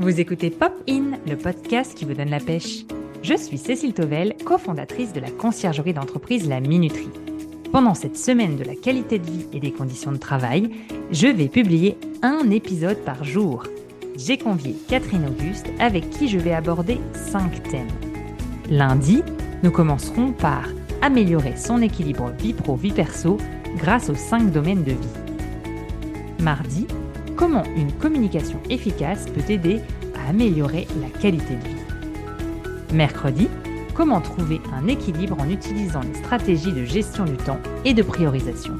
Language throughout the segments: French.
Vous écoutez Pop In, le podcast qui vous donne la pêche. Je suis Cécile Tovel, cofondatrice de la conciergerie d'entreprise La Minuterie. Pendant cette semaine de la qualité de vie et des conditions de travail, je vais publier un épisode par jour. J'ai convié Catherine Auguste avec qui je vais aborder cinq thèmes. Lundi, nous commencerons par améliorer son équilibre vie pro-vie perso grâce aux cinq domaines de vie. Mardi, comment une communication efficace peut aider à améliorer la qualité de vie. Mercredi, comment trouver un équilibre en utilisant les stratégies de gestion du temps et de priorisation.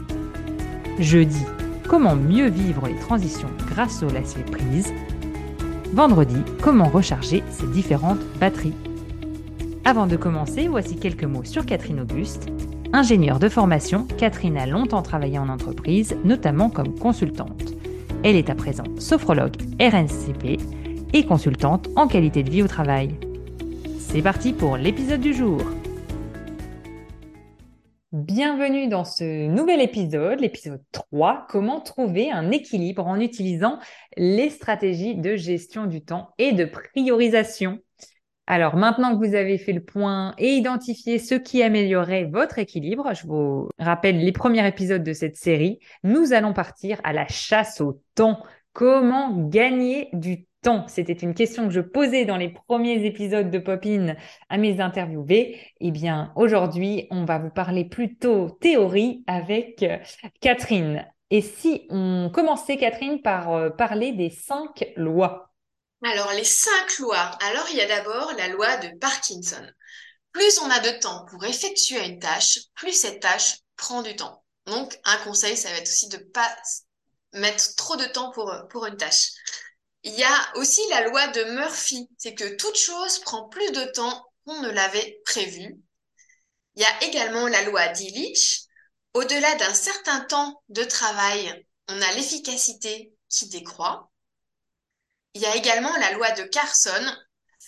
Jeudi, comment mieux vivre les transitions grâce au lâcher prise. Vendredi, comment recharger ses différentes batteries. Avant de commencer, voici quelques mots sur Catherine Auguste. Ingénieure de formation, Catherine a longtemps travaillé en entreprise, notamment comme consultante. Elle est à présent sophrologue RNCP et consultante en qualité de vie au travail. C'est parti pour l'épisode du jour. Bienvenue dans ce nouvel épisode, l'épisode 3, comment trouver un équilibre en utilisant les stratégies de gestion du temps et de priorisation. Alors maintenant que vous avez fait le point et identifié ce qui améliorerait votre équilibre, je vous rappelle les premiers épisodes de cette série, nous allons partir à la chasse au temps. Comment gagner du temps? C'était une question que je posais dans les premiers épisodes de Popin à mes interviewés. Eh bien, aujourd'hui, on va vous parler plutôt théorie avec euh, Catherine. Et si on commençait, Catherine, par euh, parler des cinq lois? Alors, les cinq lois. Alors, il y a d'abord la loi de Parkinson. Plus on a de temps pour effectuer une tâche, plus cette tâche prend du temps. Donc, un conseil, ça va être aussi de ne pas mettre trop de temps pour, pour une tâche. Il y a aussi la loi de Murphy, c'est que toute chose prend plus de temps qu'on ne l'avait prévu. Il y a également la loi d'Illich. Au-delà d'un certain temps de travail, on a l'efficacité qui décroît. Il y a également la loi de Carson.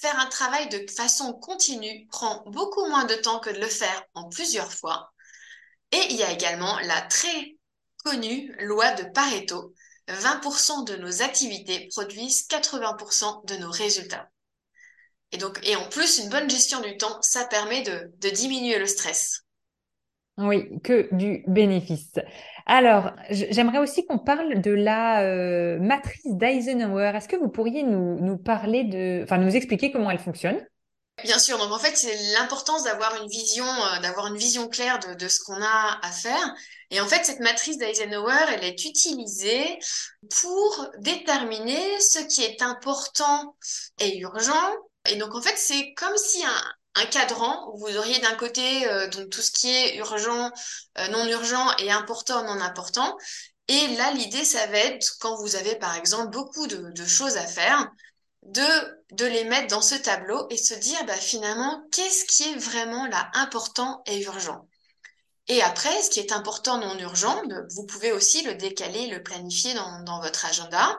Faire un travail de façon continue prend beaucoup moins de temps que de le faire en plusieurs fois. Et il y a également la très connue loi de Pareto. 20% de nos activités produisent 80% de nos résultats. Et donc, et en plus, une bonne gestion du temps, ça permet de, de diminuer le stress. Oui, que du bénéfice. Alors, j'aimerais aussi qu'on parle de la euh, matrice d'Eisenhower. Est-ce que vous pourriez nous, nous parler de, enfin, nous expliquer comment elle fonctionne? Bien sûr, donc en fait, c'est l'importance d'avoir une vision, euh, d'avoir une vision claire de, de ce qu'on a à faire. Et en fait, cette matrice d'Eisenhower, elle est utilisée pour déterminer ce qui est important et urgent. Et donc, en fait, c'est comme si un, un cadran où vous auriez d'un côté euh, donc tout ce qui est urgent, euh, non urgent et important, non important. Et là, l'idée, ça va être, quand vous avez par exemple beaucoup de, de, choses à faire, de, de les mettre dans ce tableau et se dire bah, finalement, qu'est-ce qui est vraiment là important et urgent? Et après, ce qui est important, non urgent, vous pouvez aussi le décaler, le planifier dans, dans votre agenda.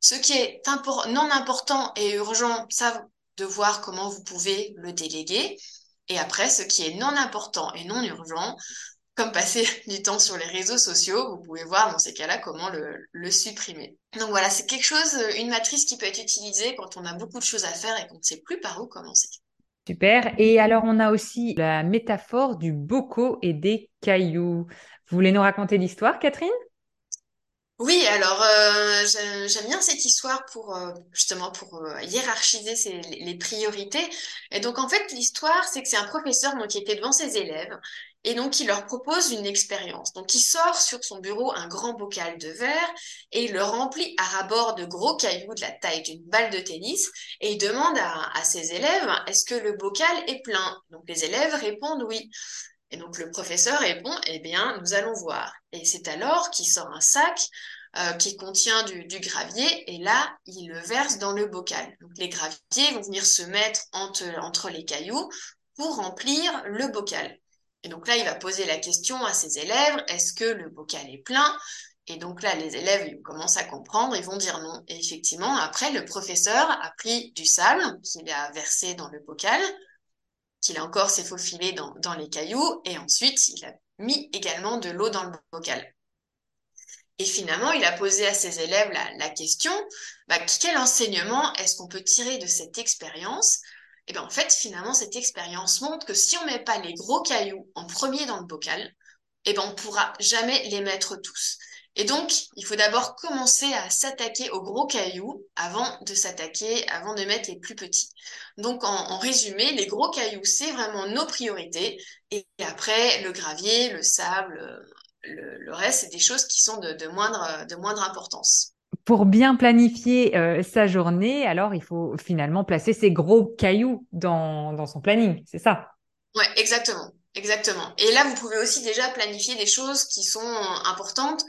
Ce qui est non important et urgent, ça, de voir comment vous pouvez le déléguer. Et après, ce qui est non important et non urgent, comme passer du temps sur les réseaux sociaux, vous pouvez voir dans ces cas-là comment le, supprimer. Donc voilà, c'est quelque chose, une matrice qui peut être utilisée quand on a beaucoup de choses à faire et qu'on ne sait plus par où commencer. Super. Et alors, on a aussi la métaphore du bocaux et des cailloux. Vous voulez nous raconter l'histoire, Catherine? Oui, alors euh, j'aime bien cette histoire pour euh, justement pour euh, hiérarchiser les priorités. Et donc en fait l'histoire c'est que c'est un professeur donc qui était devant ses élèves et donc il leur propose une expérience. Donc il sort sur son bureau un grand bocal de verre et il le remplit à rabord de gros cailloux de la taille d'une balle de tennis et il demande à ses élèves est-ce que le bocal est plein? Donc les élèves répondent oui. Et donc le professeur répond, eh bien, nous allons voir. Et c'est alors qu'il sort un sac euh, qui contient du, gravier et là, il le verse dans le bocal. Donc les graviers vont venir se mettre entre, les cailloux pour remplir le bocal. Et donc là, il va poser la question à ses élèves, est-ce que le bocal est plein? Et donc là, les élèves ils commencent à comprendre, ils vont dire non. Et effectivement, après, le professeur a pris du sable qu'il a versé dans le bocal, qu'il a encore s'est faufilé dans, les cailloux, et ensuite il a mis également de l'eau dans le bocal. Et finalement, il a posé à ses élèves la, question, bah, quel enseignement est-ce qu'on peut tirer de cette expérience? Et bien en fait, finalement, cette expérience montre que si on met pas les gros cailloux en premier dans le bocal, ben on pourra jamais les mettre tous. Et donc, il faut d'abord commencer à s'attaquer aux gros cailloux avant de s'attaquer, avant de mettre les plus petits. Donc, en, résumé, les gros cailloux, c'est vraiment nos priorités. Et après, le gravier, le sable, le, reste, c'est des choses qui sont de, moindre, de moindre importance. Pour bien planifier euh, sa journée, alors il faut finalement placer ces gros cailloux dans, dans son planning, c'est ça? Ouais, exactement. Exactement. Et là, vous pouvez aussi déjà planifier des choses qui sont importantes,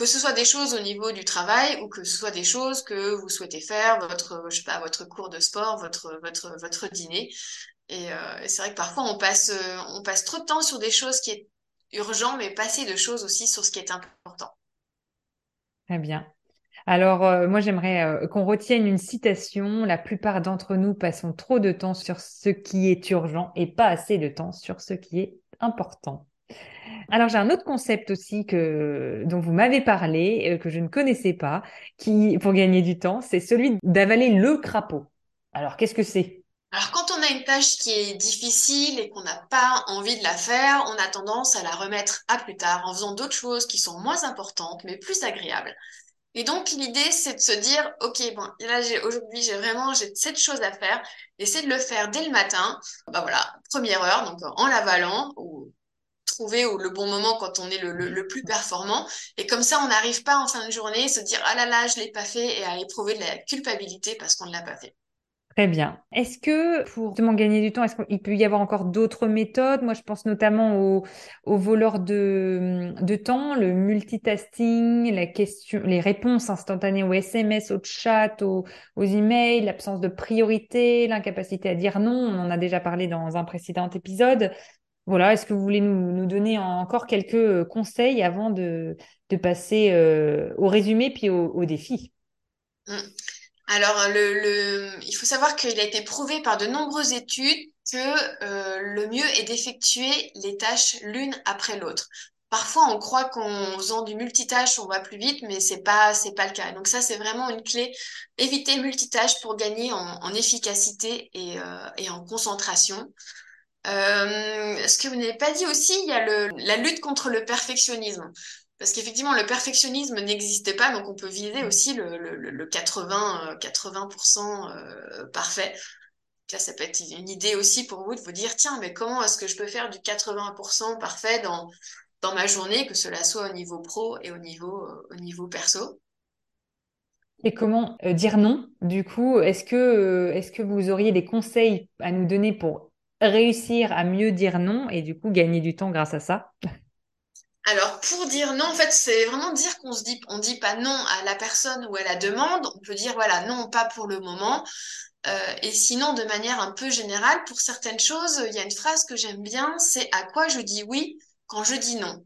que ce soit des choses au niveau du travail ou que ce soit des choses que vous souhaitez faire, votre, je sais pas, votre cours de sport, votre, votre, votre dîner. Et euh, c'est vrai que parfois on passe, on passe trop de temps sur des choses qui est urgent, mais pas assez de choses aussi sur ce qui est important. Très bien. Alors, euh, moi, j'aimerais euh, qu'on retienne une citation. La plupart d'entre nous passons trop de temps sur ce qui est urgent et pas assez de temps sur ce qui est important. Alors, j'ai un autre concept aussi que, dont vous m'avez parlé, euh, que je ne connaissais pas, qui, pour gagner du temps, c'est celui d'avaler le crapaud. Alors, qu'est-ce que c'est? Alors quand on a une tâche qui est difficile et qu'on n'a pas envie de la faire, on a tendance à la remettre à plus tard en faisant d'autres choses qui sont moins importantes mais plus agréables. Et donc l'idée c'est de se dire ok bon là j'ai aujourd'hui j'ai vraiment j'ai cette chose à faire, essayer de le faire dès le matin. Bah voilà première heure donc en l'avalant ou trouver le bon moment quand on est le, le, plus performant. Et comme ça, on n'arrive pas en fin de journée à se dire ah là là, je l'ai pas fait et à éprouver de la culpabilité parce qu'on ne l'a pas fait. Très bien. Est-ce que pour justement gagner du temps, est-ce qu'il peut y avoir encore d'autres méthodes? Moi, je pense notamment aux, aux voleurs de, de, temps, le multitasking, la question, les réponses instantanées aux SMS, aux chat, aux, aux emails, l'absence de priorité, l'incapacité à dire non. On en a déjà parlé dans un précédent épisode. Voilà, est-ce que vous voulez nous, donner encore quelques conseils avant de, passer euh, au résumé puis au, défi? Mmh. Alors, le, il faut savoir qu'il a été prouvé par de nombreuses études que euh, le mieux est d'effectuer les tâches l'une après l'autre. Parfois, on croit qu'en faisant du multitâche, on va plus vite, mais c'est pas pas le cas. Donc ça, c'est vraiment une clé. Éviter le multitâche pour gagner en, efficacité euh, et, en concentration. Euh, ce que vous n'avez pas dit aussi, il y a le, la lutte contre le perfectionnisme. Parce qu'effectivement, le perfectionnisme n'existait pas, donc on peut viser aussi le, le, 80, 80% euh, euh, parfait. Là, ça peut être une idée aussi pour vous de vous dire, tiens, mais comment est-ce que je peux faire du 80% parfait dans, dans ma journée, que cela soit au niveau pro et au niveau, euh, au niveau perso? Et comment dire non? Du coup, est-ce que, est-ce que vous auriez des conseils à nous donner pour réussir à mieux dire non et du coup gagner du temps grâce à ça alors, pour dire non, en fait, c'est vraiment dire qu'on se dit, on dit pas non à la personne ou à la demande. On peut dire, voilà, non, pas pour le moment. Euh, et sinon, de manière un peu générale, pour certaines choses, il y a une phrase que j'aime bien, c'est à quoi je dis oui quand je dis non?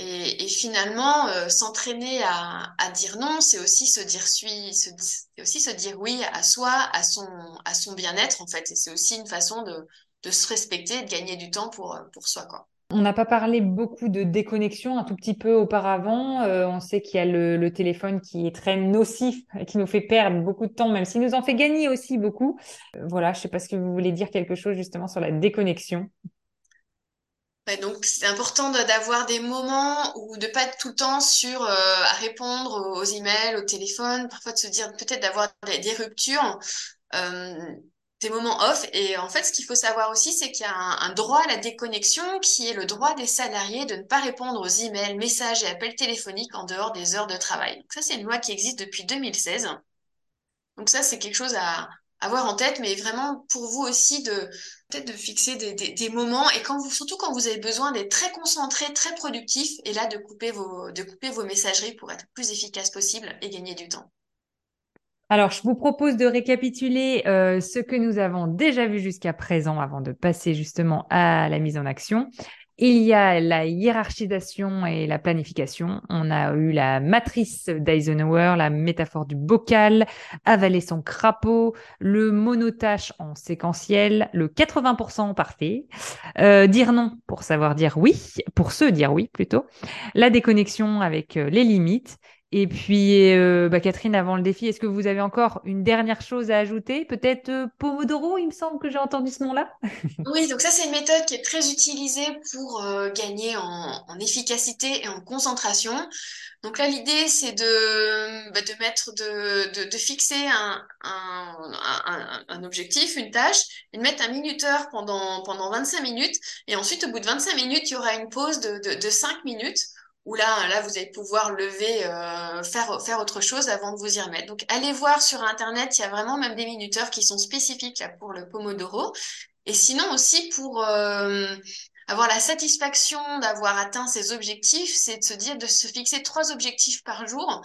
Et, finalement, euh, s'entraîner à, dire non, c'est aussi se dire c'est aussi se dire oui à soi, à son, bien-être en fait. C'est aussi une façon de, se respecter, de gagner du temps pour, pour soi, quoi. On n'a pas parlé beaucoup de déconnexion un tout petit peu auparavant. Euh, on sait qu'il y a le, téléphone qui est très nocif qui nous fait perdre beaucoup de temps, même s'il nous en fait gagner aussi beaucoup. Euh, voilà, je ne sais pas si vous voulez dire quelque chose justement sur la déconnexion. Donc c'est important d'avoir des moments où de pas être tout le temps sur euh, à répondre aux emails, au téléphone, parfois de se dire peut-être d'avoir des, ruptures des moments off. Et en fait, ce qu'il faut savoir aussi, c'est qu'il y a un, droit à la déconnexion qui est le droit des salariés de ne pas répondre aux emails, messages et appels téléphoniques en dehors des heures de travail. Donc ça, c'est une loi qui existe depuis 2016. Donc ça, c'est quelque chose à avoir en tête, mais vraiment pour vous aussi de peut-être de fixer des, des, moments et quand vous, surtout quand vous avez besoin d'être très concentré, très productif, et là de couper vos, de couper vos messageries pour être plus efficace possible et gagner du temps. Alors, je vous propose de récapituler euh, ce que nous avons déjà vu jusqu'à présent avant de passer justement à la mise en action. Il y a la hiérarchisation et la planification. On a eu la matrice d'Eisenhower, la métaphore du bocal, avaler son crapaud, le monotache en séquentiel, le 80% parfait, euh, dire non pour savoir dire oui, pour se dire oui plutôt, la déconnexion avec euh, les limites et puis, euh, bah, Catherine, avant le défi, est-ce que vous avez encore une dernière chose à ajouter? Peut-être euh, Pomodoro, il me semble que j'ai entendu ce nom-là. oui, donc ça, c'est une méthode qui est très utilisée pour euh, gagner en, efficacité et en concentration. Donc là, l'idée, c'est de, bah, de mettre, de, de, fixer un, un, un, objectif, une tâche, et de mettre un minuteur pendant, pendant 25 minutes. Et ensuite, au bout de 25 minutes, il y aura une pause de, de, de 5 minutes où là, là, vous allez pouvoir lever, euh, faire, faire autre chose avant de vous y remettre. Donc, allez voir sur Internet, il y a vraiment même des minuteurs qui sont spécifiques là, pour le Pomodoro. Et sinon aussi, pour euh, avoir la satisfaction d'avoir atteint ses objectifs, c'est de se dire de se fixer trois objectifs par jour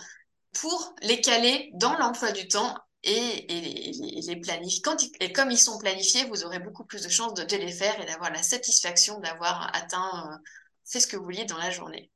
pour les caler dans l'emploi du temps et, et, les planifier. et comme ils sont planifiés, vous aurez beaucoup plus de chances de, les faire et d'avoir la satisfaction d'avoir atteint, euh, fait ce que vous vouliez dans la journée.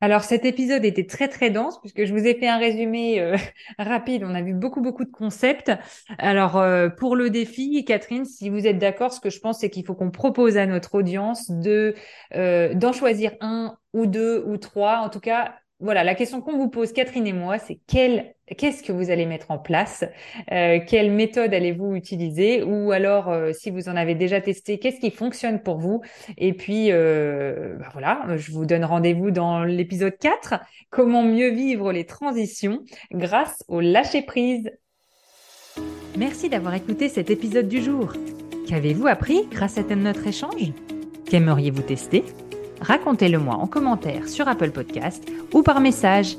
Alors cet épisode était très très dense puisque je vous ai fait un résumé euh, rapide. On a vu beaucoup beaucoup de concepts. Alors euh, pour le défi, Catherine, si vous êtes d'accord, ce que je pense c'est qu'il faut qu'on propose à notre audience de euh, d'en choisir un ou deux ou trois. En tout cas, voilà, la question qu'on vous pose, Catherine et moi, c'est qu'est-ce que vous allez mettre en place euh, Quelle méthode allez-vous utiliser Ou alors, euh, si vous en avez déjà testé, qu'est-ce qui fonctionne pour vous? Et puis, euh, bah voilà, je vous donne rendez-vous dans l'épisode 4, comment mieux vivre les transitions grâce au lâcher-prise. Merci d'avoir écouté cet épisode du jour. Qu'avez-vous appris grâce à notre échange? Qu'aimeriez-vous tester? Racontez-le moi en commentaire sur Apple Podcast ou par message.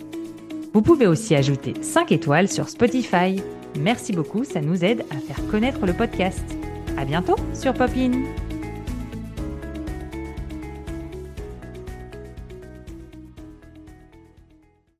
Vous pouvez aussi ajouter 5 étoiles sur Spotify. Merci beaucoup, ça nous aide à faire connaître le podcast. À bientôt sur Popin.